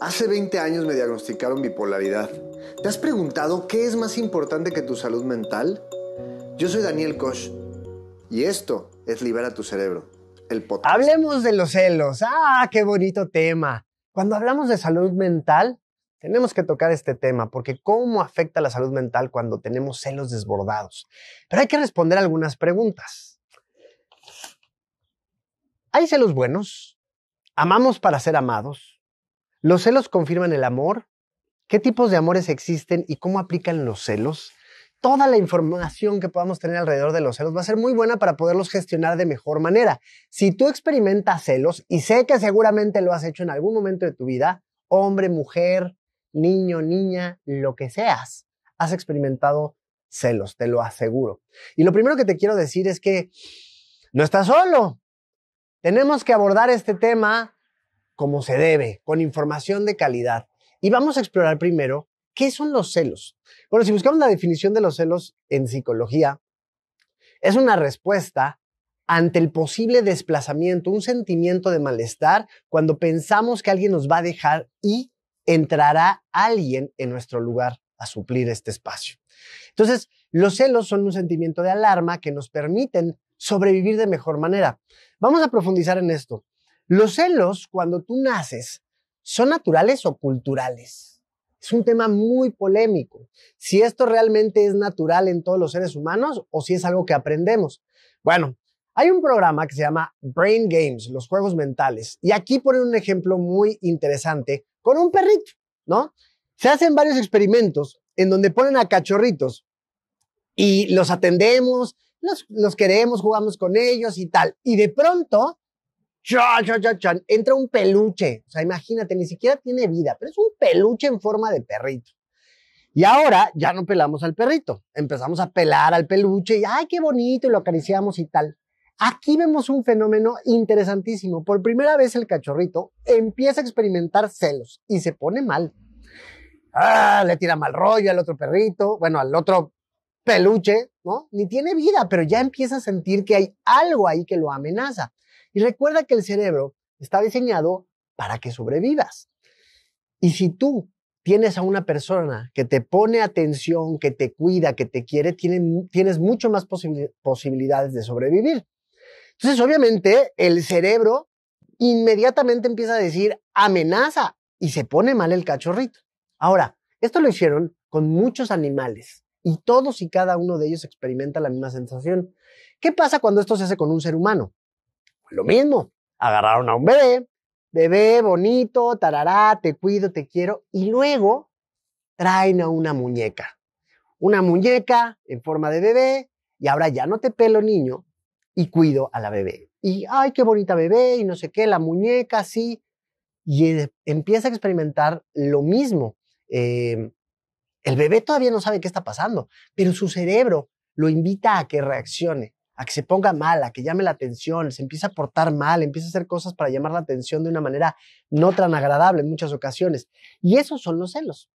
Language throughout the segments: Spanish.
Hace 20 años me diagnosticaron bipolaridad. ¿Te has preguntado qué es más importante que tu salud mental? Yo soy Daniel Koch y esto es Libera tu Cerebro, el podcast. Hablemos de los celos. Ah, qué bonito tema. Cuando hablamos de salud mental, tenemos que tocar este tema porque cómo afecta la salud mental cuando tenemos celos desbordados. Pero hay que responder algunas preguntas. ¿Hay celos buenos? ¿Amamos para ser amados? ¿Los celos confirman el amor? ¿Qué tipos de amores existen y cómo aplican los celos? Toda la información que podamos tener alrededor de los celos va a ser muy buena para poderlos gestionar de mejor manera. Si tú experimentas celos, y sé que seguramente lo has hecho en algún momento de tu vida, hombre, mujer, niño, niña, lo que seas, has experimentado celos, te lo aseguro. Y lo primero que te quiero decir es que no estás solo. Tenemos que abordar este tema como se debe, con información de calidad. Y vamos a explorar primero qué son los celos. Bueno, si buscamos la definición de los celos en psicología, es una respuesta ante el posible desplazamiento, un sentimiento de malestar cuando pensamos que alguien nos va a dejar y entrará alguien en nuestro lugar a suplir este espacio. Entonces, los celos son un sentimiento de alarma que nos permiten sobrevivir de mejor manera. Vamos a profundizar en esto. Los celos, cuando tú naces, ¿son naturales o culturales? Es un tema muy polémico. Si esto realmente es natural en todos los seres humanos o si es algo que aprendemos. Bueno, hay un programa que se llama Brain Games, los juegos mentales, y aquí ponen un ejemplo muy interesante con un perrito, ¿no? Se hacen varios experimentos en donde ponen a cachorritos y los atendemos, los, queremos, jugamos con ellos y tal. Y de pronto entra un peluche. O sea, imagínate, ni siquiera tiene vida, pero es un peluche en forma de perrito. Y ahora ya no pelamos al perrito, empezamos a pelar al peluche y, ay, qué bonito, y lo acariciamos y tal. Aquí vemos un fenómeno interesantísimo. Por primera vez el cachorrito empieza a experimentar celos y se pone mal. Ah, le tira mal rollo al otro perrito, bueno, al otro peluche, ¿no? Ni tiene vida, pero ya empieza a sentir que hay algo ahí que lo amenaza. Y recuerda que el cerebro está diseñado para que sobrevivas. Y si tú tienes a una persona que te pone atención, que te cuida, que te quiere, tienes mucho más posibilidades de sobrevivir. Entonces, obviamente, el cerebro inmediatamente empieza a decir amenaza y se pone mal el cachorrito. Ahora, esto lo hicieron con muchos animales y todos y cada uno de ellos experimenta la misma sensación. ¿Qué pasa cuando esto se hace con un ser humano? Lo mismo, agarraron a un bebé, bebé bonito, tarará, te cuido, te quiero, y luego traen a una muñeca. Una muñeca en forma de bebé, y ahora ya no te pelo niño y cuido a la bebé. Y, ay, qué bonita bebé, y no sé qué, la muñeca, sí. Y empieza a experimentar lo mismo. Em, el bebé todavía no sabe qué está pasando, pero su cerebro lo invita a que reaccione a que se ponga mal, a que llame la atención, se empieza a portar mal, empieza a hacer cosas para llamar la atención de una manera no tan agradable en muchas ocasiones. Y esos son los celos.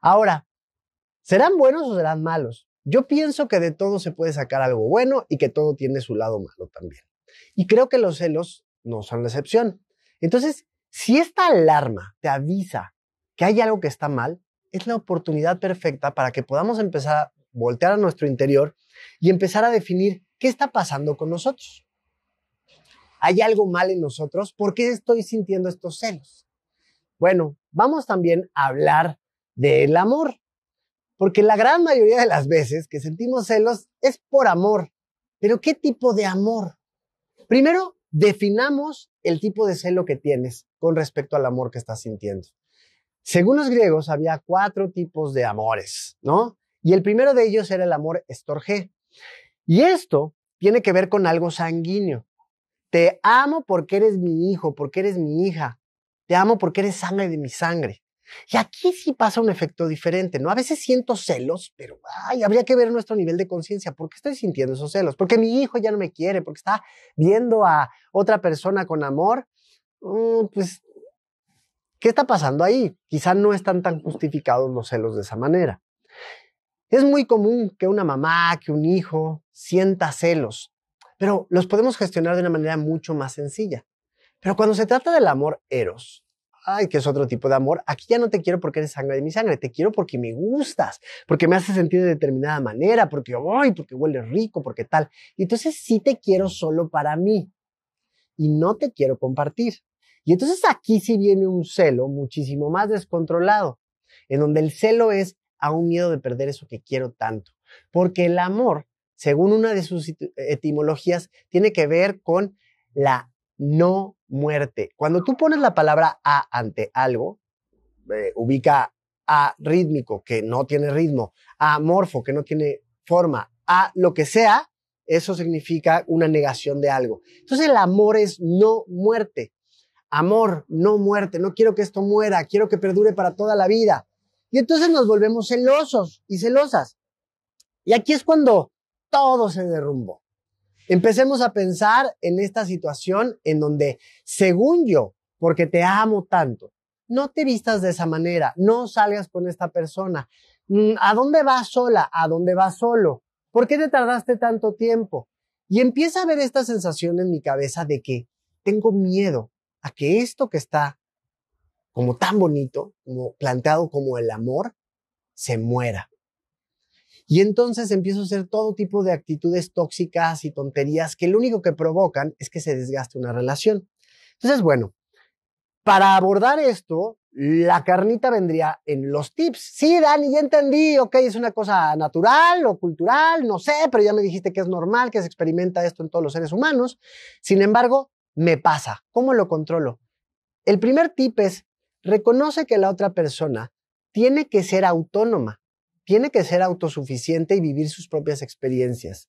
Ahora, ¿serán buenos o serán malos? Yo pienso que de todo se puede sacar algo bueno y que todo tiene su lado malo también. Y creo que los celos no son la excepción. Entonces, si esta alarma te avisa que hay algo que está mal, es la oportunidad perfecta para que podamos empezar a voltear a nuestro interior y empezar a definir ¿qué está pasando con nosotros? ¿Hay algo mal en nosotros? ¿Por qué estoy sintiendo estos celos? Bueno, vamos también a hablar del amor, porque la gran mayoría de las veces que sentimos celos es por amor. Pero ¿qué tipo de amor? Primero, definamos el tipo de celo que tienes con respecto al amor que estás sintiendo. Según los griegos, había cuatro tipos de amores, ¿no? Y el primero de ellos era el amor estorgé. Y esto tiene que ver con algo sanguíneo. Te amo porque eres mi hijo, porque eres mi hija. Te amo porque eres sangre de mi sangre. Y aquí sí pasa un efecto diferente, ¿no? A veces siento celos, pero ay, habría que ver nuestro nivel de conciencia. ¿Por qué estoy sintiendo esos celos? Porque mi hijo ya no me quiere, porque está viendo a otra persona con amor. Mm, pues, ¿qué está pasando ahí? Quizá no están tan justificados los celos de esa manera. Es muy común que una mamá, que un hijo sienta celos, pero los podemos gestionar de una manera mucho más sencilla. Pero cuando se trata del amor eros, ay, que es otro tipo de amor. Aquí ya no te quiero porque eres sangre de mi sangre, te quiero porque me gustas, porque me haces sentir de determinada manera, porque, ay, porque huele rico, porque tal. Y entonces sí te quiero solo para mí y no te quiero compartir. Y entonces aquí sí viene un celo muchísimo más descontrolado, en donde el celo es a un miedo de perder eso que quiero tanto. Porque el amor, según una de sus etimologías, tiene que ver con la no muerte. Cuando tú pones la palabra a ante algo, eh, ubica a rítmico, que no tiene ritmo, a morfo, que no tiene forma, a lo que sea, eso significa una negación de algo. Entonces el amor es no muerte. Amor, no muerte. No quiero que esto muera, quiero que perdure para toda la vida. Y entonces nos volvemos celosos y celosas. Y aquí es cuando todo se derrumbó. Empecemos a pensar en esta situación en donde, según yo, porque te amo tanto, no te vistas de esa manera, no salgas con esta persona. Mm, ¿A dónde vas sola? ¿A dónde vas solo? ¿Por qué te tardaste tanto tiempo? Y empieza a ver esta sensación en mi cabeza de que tengo miedo a que esto que está como tan bonito, como planteado como el amor, se muera. Y entonces empiezo a hacer todo tipo de actitudes tóxicas y tonterías que lo único que provocan es que se desgaste una relación. Entonces, bueno, para abordar esto, la carnita vendría en los tips. Sí, Dani, ya entendí, ok, es una cosa natural o cultural, no sé, pero ya me dijiste que es normal, que se experimenta esto en todos los seres humanos. Sin embargo, me pasa. ¿Cómo lo controlo? El primer tip es, reconoce que la otra persona tiene que ser autónoma tiene que ser autosuficiente y vivir sus propias experiencias.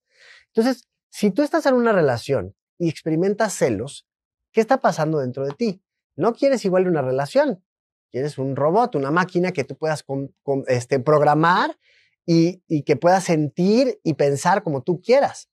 Entonces, si tú estás en una relación y experimentas celos, ¿qué está pasando dentro de ti? No quieres igual una relación, quieres un robot, una máquina que tú puedas este, programar y, que puedas sentir y pensar como tú quieras.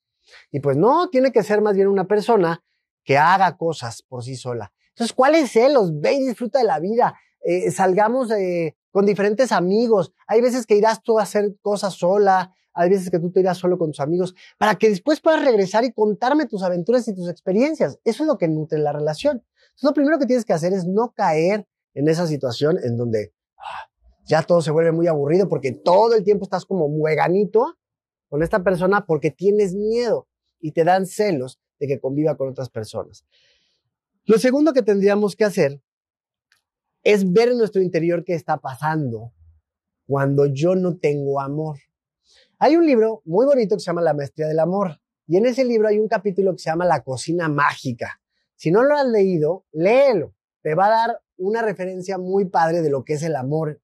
Y pues no, tiene que ser más bien una persona que haga cosas por sí sola. Entonces, ¿cuáles celos? Ve y disfruta de la vida. Eh, salgamos de con diferentes amigos. Hay veces que irás tú a hacer cosas sola, hay veces que tú te irás solo con tus amigos, para que después puedas regresar y contarme tus aventuras y tus experiencias. Eso es lo que nutre la relación. Entonces, lo primero que tienes que hacer es no caer en esa situación en donde ah, ya todo se vuelve muy aburrido porque todo el tiempo estás como mueganito con esta persona porque tienes miedo y te dan celos de que conviva con otras personas. Lo segundo que tendríamos que hacer es ver en nuestro interior qué está pasando cuando yo no tengo amor. Hay un libro muy bonito que se llama La Maestría del Amor y en ese libro hay un capítulo que se llama La Cocina Mágica. Si no lo has leído, léelo. Te va a dar una referencia muy padre de lo que es el amor.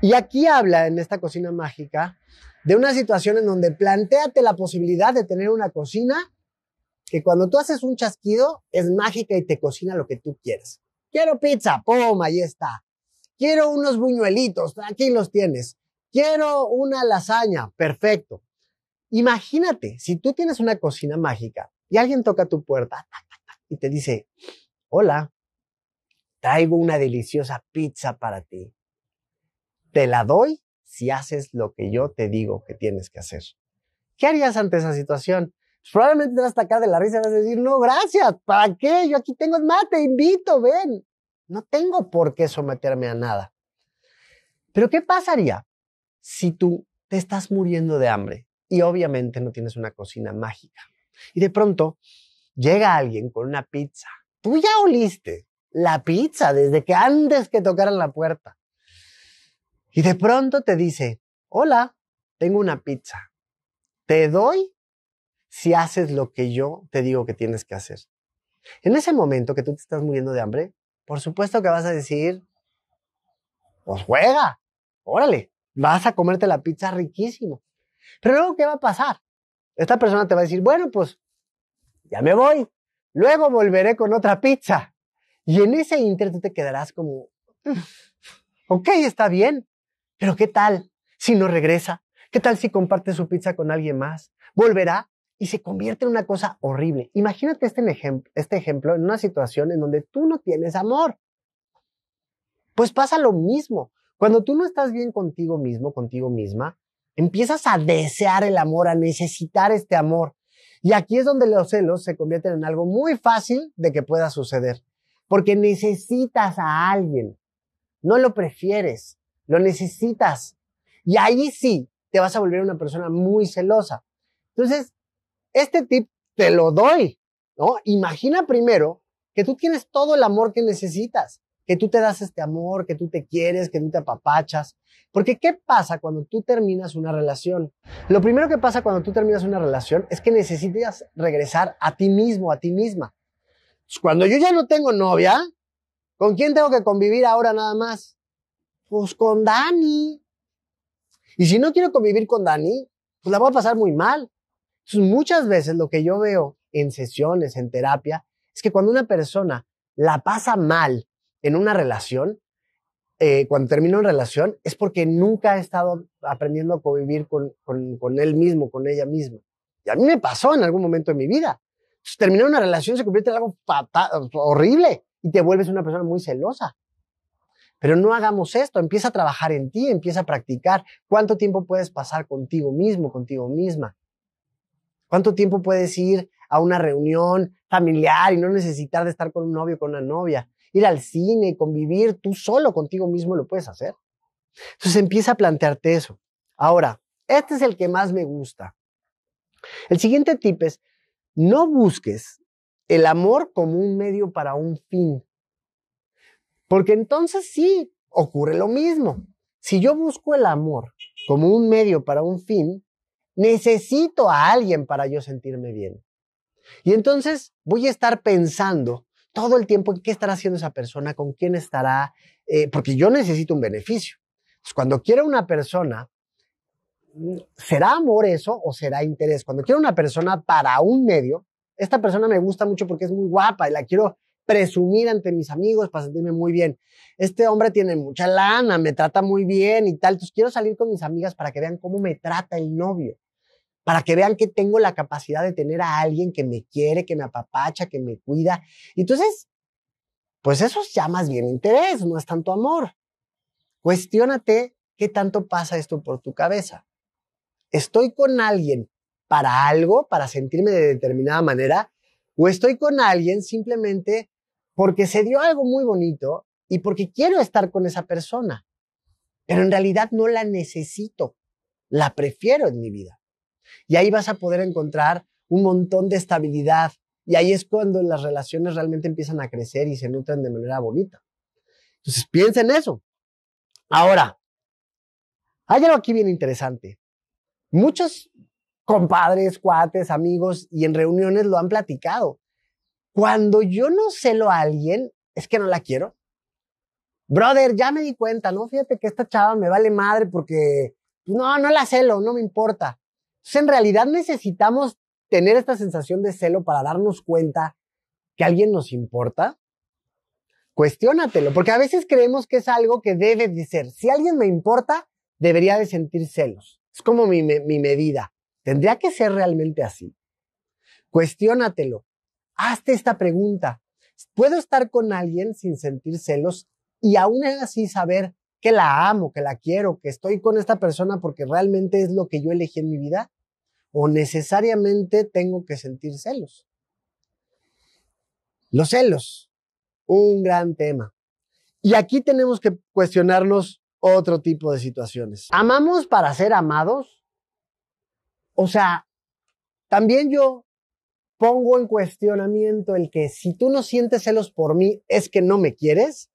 Y aquí habla en esta cocina mágica de una situación en donde planteate la posibilidad de tener una cocina que cuando tú haces un chasquido es mágica y te cocina lo que tú quieres. Quiero pizza, pum, ahí está. Quiero unos buñuelitos, aquí los tienes. Quiero una lasaña, perfecto. Imagínate, si tú tienes una cocina mágica y alguien toca tu puerta y te dice, hola, traigo una deliciosa pizza para ti. Te la doy si haces lo que yo te digo que tienes que hacer. ¿Qué harías ante esa situación? Probablemente te vas a atacar de la risa y vas a decir, no, gracias, ¿para qué? Yo aquí tengo más, te invito, ven. No tengo por qué someterme a nada. Pero ¿qué pasaría si tú te estás muriendo de hambre y obviamente no tienes una cocina mágica? Y de pronto llega alguien con una pizza. Tú ya oliste la pizza desde que antes que tocaran la puerta. Y de pronto te dice, hola, tengo una pizza. ¿Te doy si haces lo que yo te digo que tienes que hacer. En ese momento que tú te estás muriendo de hambre, por supuesto que vas a decir, pues juega, órale, vas a comerte la pizza riquísimo. Pero luego, ¿qué va a pasar? Esta persona te va a decir, bueno, pues ya me voy, luego volveré con otra pizza. Y en ese inter tú te quedarás como, ok, está bien, pero ¿qué tal si no regresa? ¿Qué tal si comparte su pizza con alguien más? ¿Volverá? Y se convierte en una cosa horrible. Imagínate este, ejemplo, este ejemplo en una situación en donde tú no tienes amor. Pues pasa lo mismo. Cuando tú no estás bien contigo mismo, contigo misma, empiezas a desear el amor, a necesitar este amor. Y aquí es donde los celos se convierten en algo muy fácil de que pueda suceder. porque necesitas a alguien. No lo prefieres, lo necesitas. Y ahí sí te vas a volver una persona muy celosa. Entonces, este tip te lo doy, ¿no? Imagina primero que tú tienes todo el amor que necesitas, que tú te das este amor, que tú te quieres, que tú te apapachas. Porque ¿qué pasa cuando tú terminas una relación? Lo primero que pasa cuando tú terminas una relación es que necesitas regresar a ti mismo, a ti misma. Cuando yo ya no tengo novia, ¿con quién tengo que convivir ahora nada más? Pues con Dani. Y si no quiero convivir con Dani, pues la voy a pasar muy mal. Muchas veces lo que yo veo en sesiones, en terapia, es que cuando una persona la pasa mal en una relación, eh, cuando termina una relación, es porque nunca ha estado aprendiendo a convivir con, con, con, él mismo, con ella misma. Y a mí me pasó en algún momento de mi vida. Entonces, terminar una relación se convierte en algo fatal, horrible y te vuelves una persona muy celosa. Pero no hagamos esto, empieza a trabajar en ti, empieza a practicar. ¿Cuánto tiempo puedes pasar contigo mismo, contigo misma? ¿Cuánto tiempo puedes ir a una reunión familiar y no necesitar de estar con un novio o con una novia? Ir al cine, convivir tú solo contigo mismo lo puedes hacer. Entonces empieza a plantearte eso. Ahora, este es el que más me gusta. El siguiente tip es, no busques el amor como un medio para un fin. Porque entonces sí ocurre lo mismo. Si yo busco el amor como un medio para un fin, necesito a alguien para yo sentirme bien. Y entonces voy a estar pensando todo el tiempo en qué estará haciendo esa persona, con quién estará, eh, porque yo necesito un beneficio. Cuando quiero una persona, ¿será amor eso o será interés? Cuando quiero una persona para un medio, esta persona me gusta mucho porque es muy guapa y la quiero presumir ante mis amigos para sentirme muy bien. Este hombre tiene mucha lana, me trata muy bien y tal. Entonces quiero salir con mis amigas para que vean cómo me trata el novio. Para que vean que tengo la capacidad de tener a alguien que me quiere, que me apapacha, que me cuida. Entonces, pues eso es ya más bien interés, no es tanto amor. Cuestiónate qué tanto pasa esto por tu cabeza. ¿Estoy con alguien para algo, para sentirme de determinada manera? ¿O estoy con alguien simplemente porque se dio algo muy bonito y porque quiero estar con esa persona. Pero en realidad no la necesito, la prefiero en mi vida. Y ahí vas a poder encontrar un montón de estabilidad. Y ahí es cuando las relaciones realmente empiezan a crecer y se nutren de manera bonita. Entonces, piensa en eso. Ahora, hay algo aquí bien interesante. Muchos compadres, cuates, amigos y en reuniones lo han platicado. Cuando yo no celo a alguien, es que no la quiero. Brother, ya me di cuenta, ¿no? Fíjate que esta chava me vale madre porque, pues, no, no la celo, no me importa. Entonces, en realidad necesitamos tener esta sensación de celo para darnos cuenta que alguien nos importa. Cuestiónatelo, porque a veces creemos que es algo que debe de ser. Si alguien me importa, debería de sentir celos. Es como mi, mi medida. Tendría que ser realmente así. Cuestiónatelo. Hazte esta pregunta. ¿Puedo estar con alguien sin sentir celos y aún así saber que la amo, que la quiero, que estoy con esta persona porque realmente es lo que yo elegí en mi vida? ¿O necesariamente tengo que sentir celos? Los celos, un gran tema. Y aquí tenemos que cuestionarnos otro tipo de situaciones. ¿Amamos para ser amados? O sea, también yo pongo en cuestionamiento el que si tú no sientes celos por mí, es que no me quieres.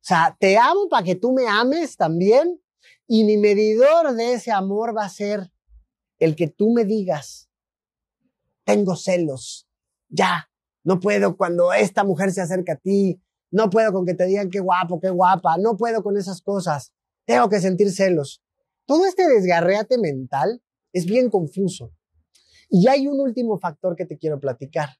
O sea, te amo para que tú me ames también. Y mi medidor de ese amor va a ser el que tú me digas, tengo celos, ya, no puedo cuando esta mujer se acerca a ti, no puedo con que te digan qué guapo, qué guapa, no puedo con esas cosas, tengo que sentir celos. Todo este desgarreate mental es bien confuso. Y hay un último factor que te quiero platicar.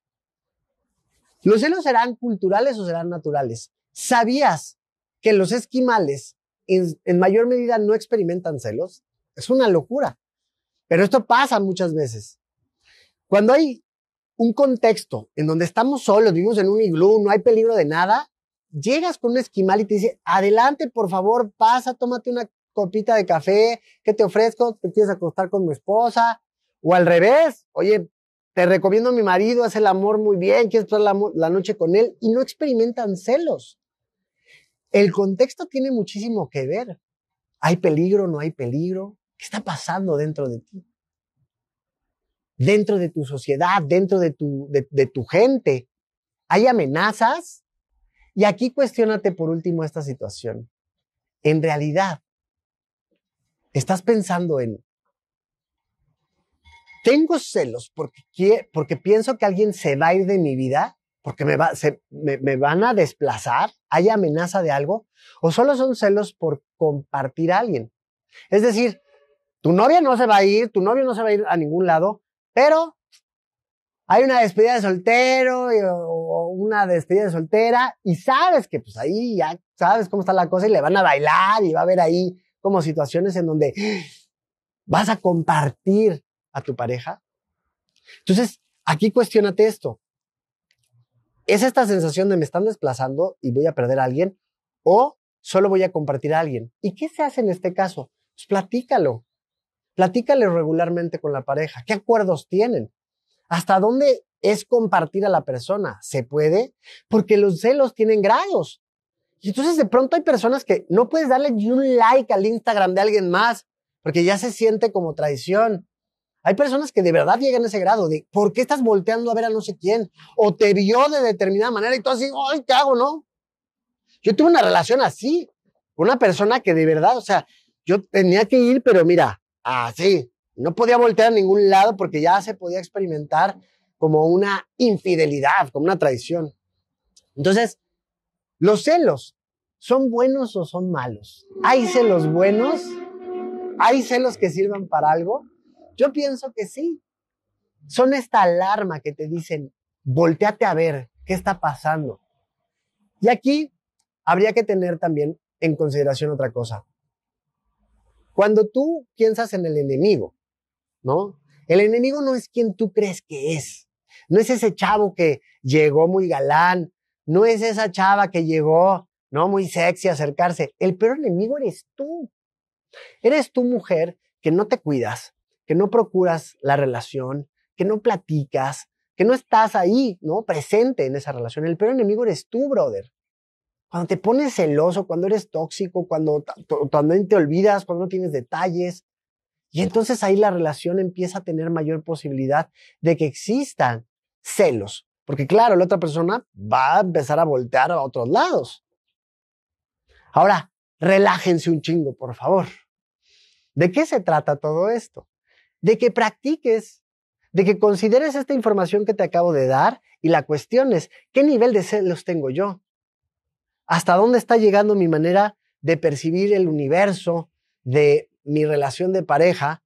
¿Los celos serán culturales o serán naturales? ¿Sabías que los esquimales en, mayor medida no experimentan celos? Es una locura. Pero esto pasa muchas veces. Cuando hay un contexto en donde estamos solos, vivimos en un iglú, no hay peligro de nada, llegas con un esquimal y te dice, adelante, por favor, pasa, tómate una copita de café, ¿qué te ofrezco? ¿Te quieres acostar con mi esposa? O al revés, oye, te recomiendo a mi marido, hace el amor muy bien, quieres pasar la, la noche con él y no experimentan celos. El contexto tiene muchísimo que ver. ¿Hay peligro? ¿No hay peligro? ¿Qué está pasando dentro de ti? Dentro de tu sociedad, dentro de tu, de, tu gente. ¿Hay amenazas? Y aquí cuestionate por último esta situación. En realidad, estás pensando en, tengo celos porque, porque pienso que alguien se va a ir de mi vida, porque me, va, se, me, me van a desplazar, hay amenaza de algo, o solo son celos por compartir a alguien. Es decir, tu novia no se va a ir, tu novio no se va a ir a ningún lado, pero hay una despedida de soltero o una despedida de soltera y sabes que pues ahí ya sabes cómo está la cosa y le van a bailar y va a haber ahí como situaciones en donde vas a compartir a tu pareja. Entonces, aquí cuestionate esto. ¿Es esta sensación de me están desplazando y voy a perder a alguien? ¿O solo voy a compartir a alguien? ¿Y qué se hace en este caso? Pues platícalo. Platícale regularmente con la pareja. ¿Qué acuerdos tienen? ¿Hasta dónde es compartir a la persona? ¿Se puede? Porque los celos tienen grados. Y entonces de pronto hay personas que no puedes darle ni un like al Instagram de alguien más porque ya se siente como traición. Hay personas que de verdad llegan a ese grado de ¿por qué estás volteando a ver a no sé quién? O te vio de determinada manera y tú así, ¡ay, qué hago, no! Yo tuve una relación así, una persona que de verdad, o sea, yo tenía que ir, pero mira, así, no podía voltear a ningún lado porque ya se podía experimentar como una infidelidad, como una traición. Entonces, los celos, ¿son buenos o son malos? ¿Hay celos buenos? ¿Hay celos que sirvan para algo? Yo pienso que sí. Son esta alarma que te dicen, volteate a ver qué está pasando. Y aquí habría que tener también en consideración otra cosa. Cuando tú piensas en el enemigo, ¿no? El enemigo no es quien tú crees que es. No es ese chavo que llegó muy galán. No es esa chava que llegó, ¿no? Muy sexy a acercarse. El peor enemigo eres tú. Eres tu mujer que no te cuidas, que no procuras la relación, que no platicas, que no estás ahí, ¿no? Presente en esa relación. El peor enemigo eres tú, brother. Cuando te pones celoso, cuando eres tóxico, cuando, cuando te olvidas, cuando no tienes detalles. Y entonces ahí la relación empieza a tener mayor posibilidad de que existan celos. Porque claro, la otra persona va a empezar a voltear a otros lados. Ahora, relájense un chingo, por favor. ¿De qué se trata todo esto? De que practiques, de que consideres esta información que te acabo de dar y la cuestiones, ¿qué nivel de celos tengo yo? ¿Hasta dónde está llegando mi manera de percibir el universo, de mi relación de pareja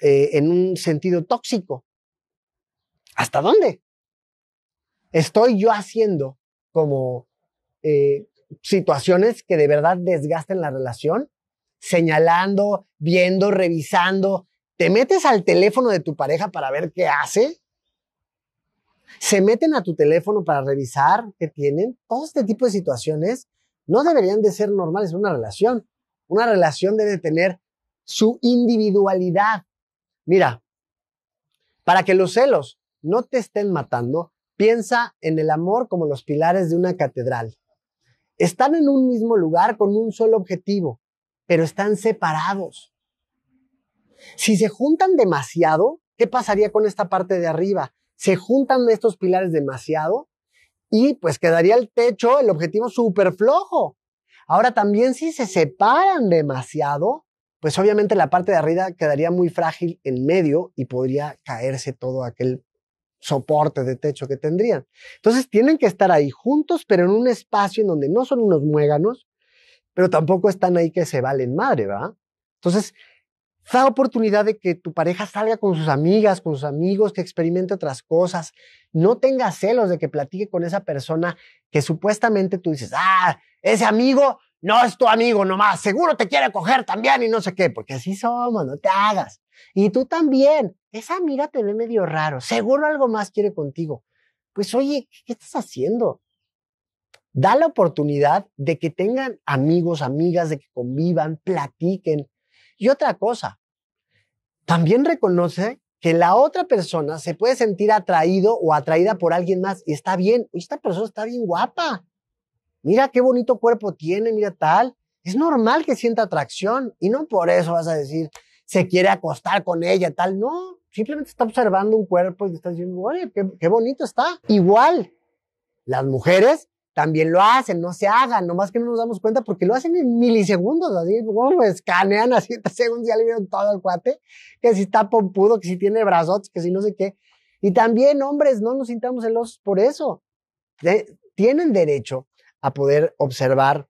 eh, en un sentido tóxico? ¿Hasta dónde? ¿Estoy yo haciendo como eh, situaciones que de verdad desgasten la relación? Señalando, viendo, revisando, ¿Te metes al teléfono de tu pareja para ver qué hace? ¿Se meten a tu teléfono para revisar qué tienen? Todo este tipo de situaciones no deberían de ser normales en una relación. Una relación debe tener su individualidad. Mira, para que los celos no te estén matando, piensa en el amor como los pilares de una catedral. Están en un mismo lugar con un solo objetivo, pero están separados. Si se juntan demasiado, ¿qué pasaría con esta parte de arriba? Se juntan estos pilares demasiado y pues quedaría el techo, el objetivo súper flojo. Ahora también si se separan demasiado, pues obviamente la parte de arriba quedaría muy frágil en medio y podría caerse todo aquel soporte de techo que tendrían. Entonces tienen que estar ahí juntos, pero en un espacio en donde no son unos muéganos, pero tampoco están ahí que se valen madre, ¿va? Entonces, Da oportunidad de que tu pareja salga con sus amigas, con sus amigos, que experimente otras cosas. No tengas celos de que platique con esa persona que supuestamente tú dices, ah, ese amigo no es tu amigo nomás, seguro te quiere coger también y no sé qué, porque así somos, no te hagas. Y tú también, esa amiga te ve medio raro, seguro algo más quiere contigo. Pues oye, ¿qué estás haciendo? Da la oportunidad de que tengan amigos, amigas, de que convivan, platiquen. Y otra cosa, también reconoce que la otra persona se puede sentir atraído o atraída por alguien más y está bien, esta persona está bien guapa. Mira qué bonito cuerpo tiene, mira tal. Es normal que sienta atracción y no por eso vas a decir, se quiere acostar con ella, tal. No, simplemente está observando un cuerpo y está diciendo, oye, qué, qué bonito está. Igual, las mujeres también lo hacen, no se hagan, nomás que no nos damos cuenta porque lo hacen en milisegundos, así, como escanean a 7 segundos ya le vieron todo el cuate, que si está pompudo, que si tiene brazos, que si no sé qué. Y también, hombres, no nos sintamos celosos por eso. tienen derecho a poder observar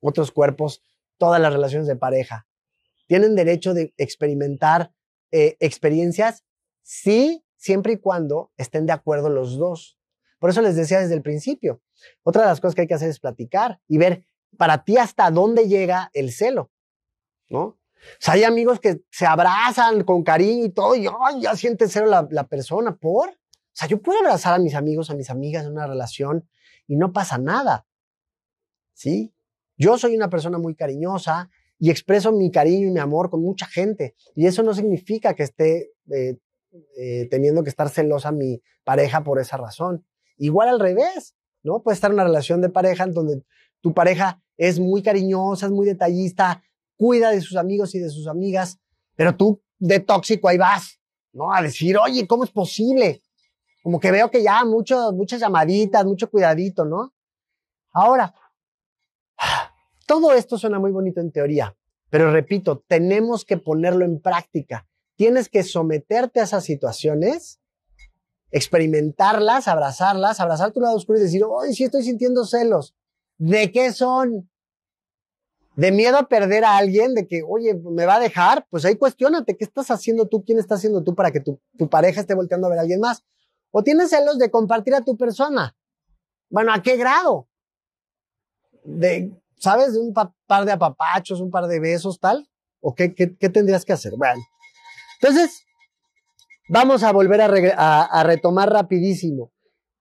otros cuerpos, todas las relaciones de pareja. Tienen derecho de experimentar eh, experiencias, sí, siempre y cuando estén de acuerdo los dos. Por eso les decía desde el principio, otra de las cosas que hay que hacer es platicar y ver para ti hasta dónde llega el celo, ¿no? O sea, hay amigos que se abrazan con cariño y todo, y ya siente celo la, la persona, ¿por? O sea, yo puedo abrazar a mis amigos, a mis amigas en una relación y no pasa nada, ¿sí? Yo soy una persona muy cariñosa y expreso mi cariño y mi amor con mucha gente, y eso no significa que esté eh, eh, teniendo que estar celosa mi pareja por esa razón. Igual al revés, ¿no? Puede estar una relación de pareja en donde tu pareja es muy cariñosa, es muy detallista, cuida de sus amigos y de sus amigas, pero tú de tóxico ahí vas, ¿no? A decir, oye, ¿cómo es posible? Como que veo que ya mucho, muchas llamaditas, mucho cuidadito, ¿no? Ahora, todo esto suena muy bonito en teoría, pero repito, tenemos que ponerlo en práctica. Tienes que someterte a esas situaciones experimentarlas, abrazarlas, abrazar tu lado oscuro y decir, hoy sí estoy sintiendo celos. ¿De qué son? ¿De miedo a perder a alguien? ¿De que, oye, me va a dejar? Pues ahí cuestionate, ¿qué estás haciendo tú? ¿Quién está haciendo tú para que tu, pareja esté volteando a ver a alguien más? ¿O tienes celos de compartir a tu persona? Bueno, ¿a qué grado? De, ¿sabes? De un par de apapachos, un par de besos, tal. ¿O qué, qué tendrías que hacer? Bueno. Entonces, Vamos a volver a, retomar rapidísimo.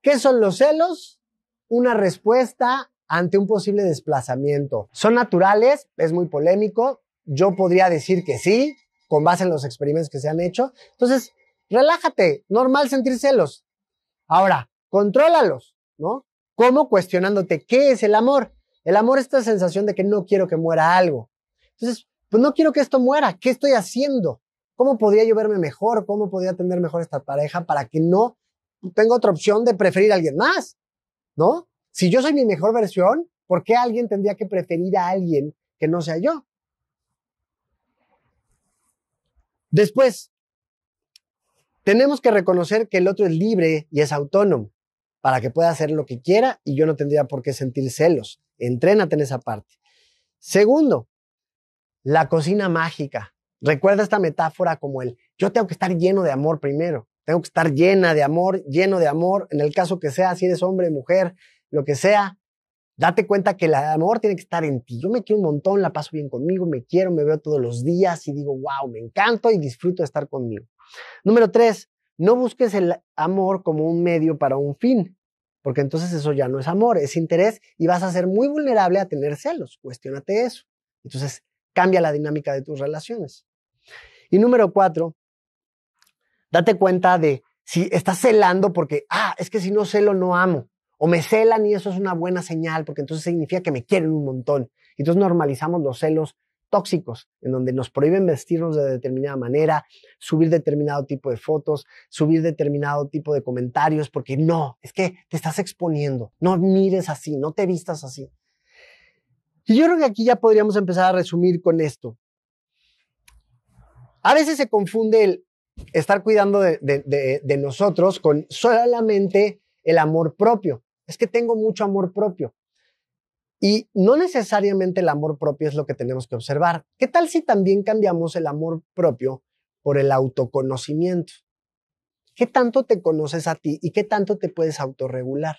¿Qué son los celos? Una respuesta ante un posible desplazamiento. ¿Son naturales? Es muy polémico. Yo podría decir que sí, con base en los experimentos que se han hecho. Entonces, relájate, normal sentir celos. Ahora, contrólalos, ¿no? ¿Cómo? Cuestionándote, ¿qué es el amor? El amor es esta sensación de que no quiero que muera algo. Entonces, pues no quiero que esto muera. ¿Qué estoy haciendo? ¿Cómo podría yo verme mejor? ¿Cómo podría tener mejor esta pareja para que no tenga otra opción de preferir a alguien más? ¿No? Si yo soy mi mejor versión, ¿por qué alguien tendría que preferir a alguien que no sea yo? Después, tenemos que reconocer que el otro es libre y es autónomo para que pueda hacer lo que quiera y yo no tendría por qué sentir celos. Entrénate en esa parte. Segundo, la cocina mágica. Recuerda esta metáfora como el, yo tengo que estar lleno de amor primero, tengo que estar llena de amor, lleno de amor, en el caso que sea, si eres hombre, mujer, lo que sea, date cuenta que el amor tiene que estar en ti. Yo me quiero un montón, la paso bien conmigo, me quiero, me veo todos los días y digo, wow, me encanto y disfruto de estar conmigo. Número tres, no busques el amor como un medio para un fin, porque entonces eso ya no es amor, es interés y vas a ser muy vulnerable a tener celos. Cuestiónate eso. Entonces, cambia la dinámica de tus relaciones. Y número cuatro, date cuenta de si estás celando porque, ah, es que si no celo no amo. O me celan y eso es una buena señal porque entonces significa que me quieren un montón. Entonces normalizamos los celos tóxicos, en donde nos prohíben vestirnos de determinada manera, subir determinado tipo de fotos, subir determinado tipo de comentarios, porque no, es que te estás exponiendo, no mires así, no te vistas así. Y yo creo que aquí ya podríamos empezar a resumir con esto. A veces se confunde el estar cuidando de, nosotros con solamente el amor propio. Es que tengo mucho amor propio. Y no necesariamente el amor propio es lo que tenemos que observar. ¿Qué tal si también cambiamos el amor propio por el autoconocimiento? ¿Qué tanto te conoces a ti y qué tanto te puedes autorregular?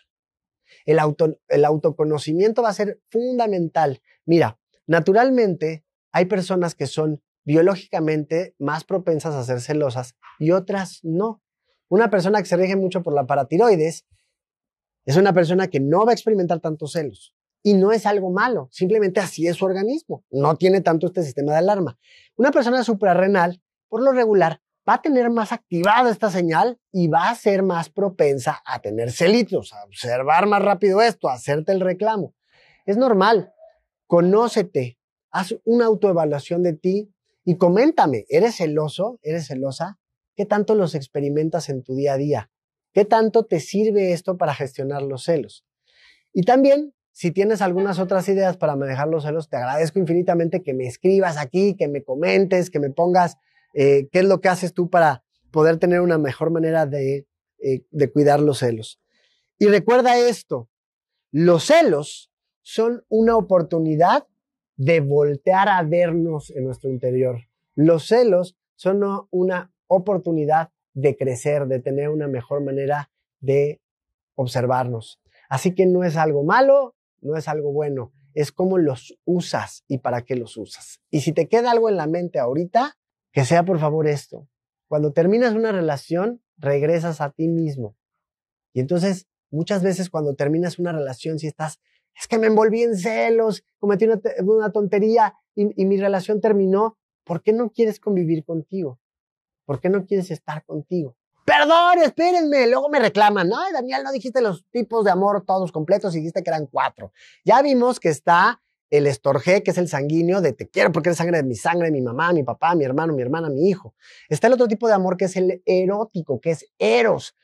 El, auto, el autoconocimiento va a ser fundamental. Mira, naturalmente hay personas que son biológicamente más propensas a ser celosas y otras no. Una persona que se rige mucho por la paratiroides es una persona que no va a experimentar tantos celos. Y no es algo malo, simplemente así es su organismo. No tiene tanto este sistema de alarma. Una persona suprarrenal, por lo regular, va a tener más activada esta señal y va a ser más propensa a tener celitos, a observar más rápido esto, a hacerte el reclamo. Es normal. Conócete, haz una autoevaluación de ti y coméntame, ¿eres celoso? ¿Eres celosa? ¿Qué tanto los experimentas en tu día a día? ¿Qué tanto te sirve esto para gestionar los celos? Y también, si tienes algunas otras ideas para manejar los celos, te agradezco infinitamente que me escribas aquí, que me comentes, que me pongas eh, qué es lo que haces tú para poder tener una mejor manera de, eh, de cuidar los celos. Y recuerda esto, los celos son una oportunidad de voltear a vernos en nuestro interior. Los celos son una oportunidad de crecer, de tener una mejor manera de observarnos. Así que no es algo malo, no es algo bueno, es cómo los usas y para qué los usas. Y si te queda algo en la mente ahorita, que sea por favor esto. Cuando terminas una relación, regresas a ti mismo. Y entonces, muchas veces cuando terminas una relación, si estás, es que me envolví en celos, cometí una, tontería y, mi relación terminó, ¿por qué no quieres convivir contigo? ¿Por qué no quieres estar contigo? Perdón, espérenme. Luego me reclaman. No, Daniel, no dijiste los tipos de amor todos completos dijiste que eran cuatro. Ya vimos que está el estorgé, que es el sanguíneo de te quiero porque eres sangre de mi sangre, de mi mamá, mi papá, mi hermano, mi hermana, mi hijo. Está el otro tipo de amor que es el erótico, que es eros.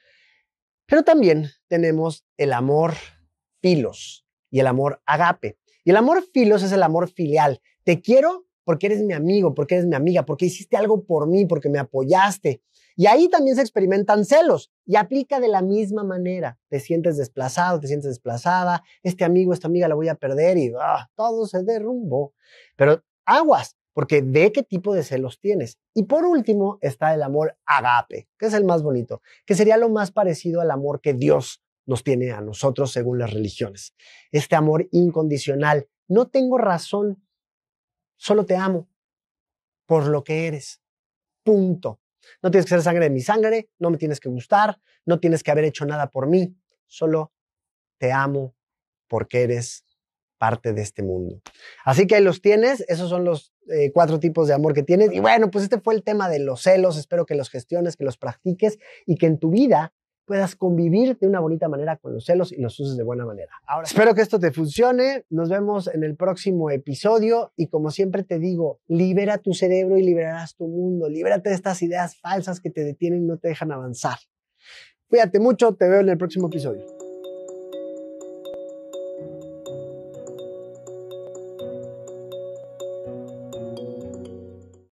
Pero también tenemos el amor filos y el amor agape. Y el amor filos es el amor filial. Te quiero porque eres mi amigo, porque eres mi amiga, porque hiciste algo por mí, porque me apoyaste. Y ahí también se experimentan celos y aplica de la misma manera. Te sientes desplazado, te sientes desplazada, este amigo, esta amiga la voy a perder y ah, todo se derrumbó. Pero aguas, porque ve qué tipo de celos tienes. Y por último está el amor agape, que es el más bonito, que sería lo más parecido al amor que Dios nos tiene a nosotros según las religiones. Este amor incondicional. No tengo razón, solo te amo por lo que eres. Punto. No tienes que ser sangre de mi sangre, no me tienes que gustar, no tienes que haber hecho nada por mí, solo te amo porque eres parte de este mundo. Así que ahí los tienes, esos son los eh, cuatro tipos de amor que tienes. Y bueno, pues este fue el tema de los celos, espero que los gestiones, que los practiques y que en tu vida puedas convivir de una bonita manera con los celos y los uses de buena manera. Ahora, espero que esto te funcione. Nos vemos en el próximo episodio y como siempre te digo, libera tu cerebro y liberarás tu mundo. Libérate de estas ideas falsas que te detienen y no te dejan avanzar. Cuídate mucho, te veo en el próximo episodio.